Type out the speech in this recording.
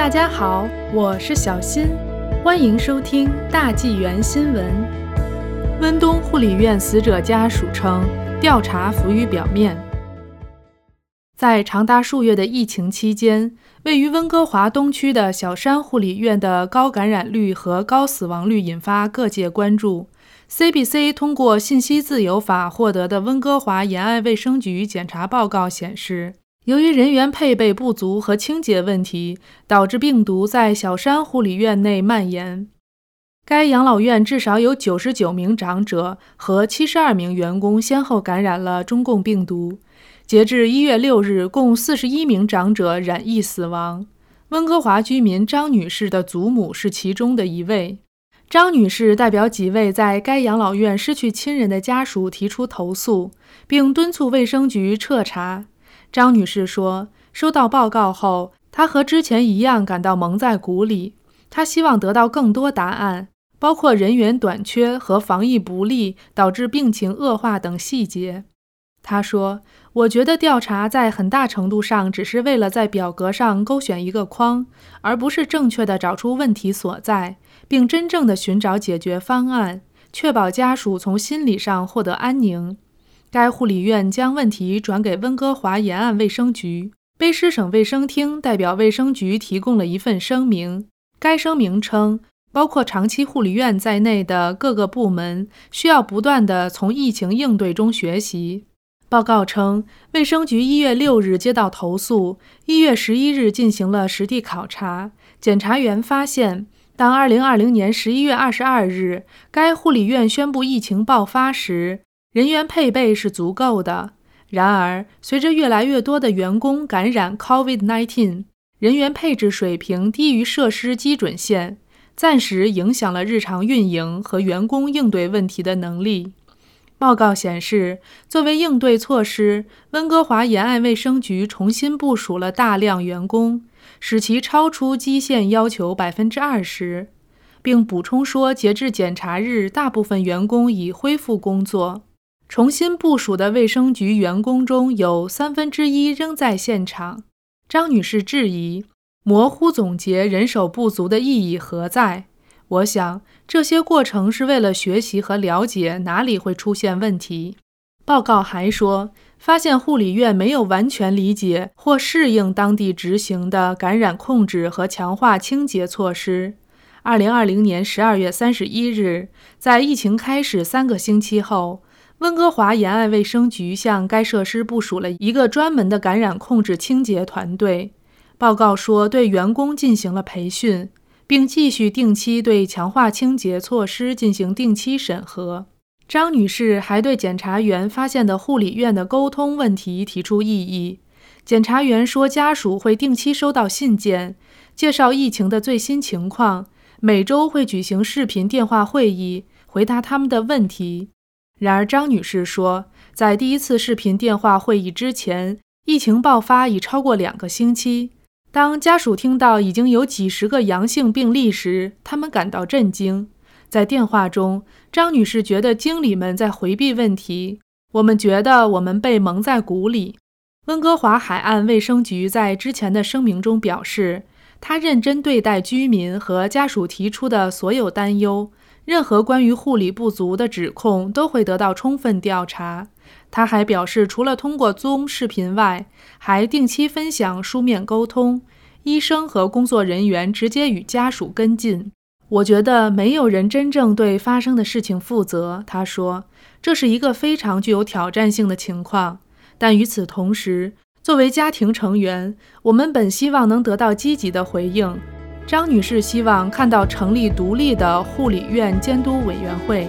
大家好，我是小新，欢迎收听大纪元新闻。温东护理院死者家属称，调查浮于表面。在长达数月的疫情期间，位于温哥华东区的小山护理院的高感染率和高死亡率引发各界关注。CBC 通过信息自由法获得的温哥华沿岸卫生局检查报告显示。由于人员配备不足和清洁问题，导致病毒在小山护理院内蔓延。该养老院至少有九十九名长者和七十二名员工先后感染了中共病毒。截至一月六日，共四十一名长者染疫死亡。温哥华居民张女士的祖母是其中的一位。张女士代表几位在该养老院失去亲人的家属提出投诉，并敦促卫生局彻查。张女士说：“收到报告后，她和之前一样感到蒙在鼓里。她希望得到更多答案，包括人员短缺和防疫不力导致病情恶化等细节。”她说：“我觉得调查在很大程度上只是为了在表格上勾选一个框，而不是正确的找出问题所在，并真正的寻找解决方案，确保家属从心理上获得安宁。”该护理院将问题转给温哥华沿岸卫生局。卑诗省卫生厅代表卫生局提供了一份声明。该声明称，包括长期护理院在内的各个部门需要不断地从疫情应对中学习。报告称，卫生局一月六日接到投诉，一月十一日进行了实地考察。检查员发现，当二零二零年十一月二十二日该护理院宣布疫情爆发时，人员配备是足够的，然而随着越来越多的员工感染 COVID-19，人员配置水平低于设施基准线，暂时影响了日常运营和员工应对问题的能力。报告显示，作为应对措施，温哥华沿岸卫生局重新部署了大量员工，使其超出基线要求百分之二十，并补充说，截至检查日，大部分员工已恢复工作。重新部署的卫生局员工中有三分之一仍在现场。张女士质疑：模糊总结人手不足的意义何在？我想，这些过程是为了学习和了解哪里会出现问题。报告还说，发现护理院没有完全理解或适应当地执行的感染控制和强化清洁措施。二零二零年十二月三十一日，在疫情开始三个星期后。温哥华沿岸卫生局向该设施部署了一个专门的感染控制清洁团队。报告说，对员工进行了培训，并继续定期对强化清洁措施进行定期审核。张女士还对检察员发现的护理院的沟通问题提出异议。检察员说，家属会定期收到信件，介绍疫情的最新情况，每周会举行视频电话会议，回答他们的问题。然而，张女士说，在第一次视频电话会议之前，疫情爆发已超过两个星期。当家属听到已经有几十个阳性病例时，他们感到震惊。在电话中，张女士觉得经理们在回避问题。我们觉得我们被蒙在鼓里。温哥华海岸卫生局在之前的声明中表示，他认真对待居民和家属提出的所有担忧。任何关于护理不足的指控都会得到充分调查。他还表示，除了通过 Zoom 视频外，还定期分享书面沟通。医生和工作人员直接与家属跟进。我觉得没有人真正对发生的事情负责。他说，这是一个非常具有挑战性的情况。但与此同时，作为家庭成员，我们本希望能得到积极的回应。张女士希望看到成立独立的护理院监督委员会。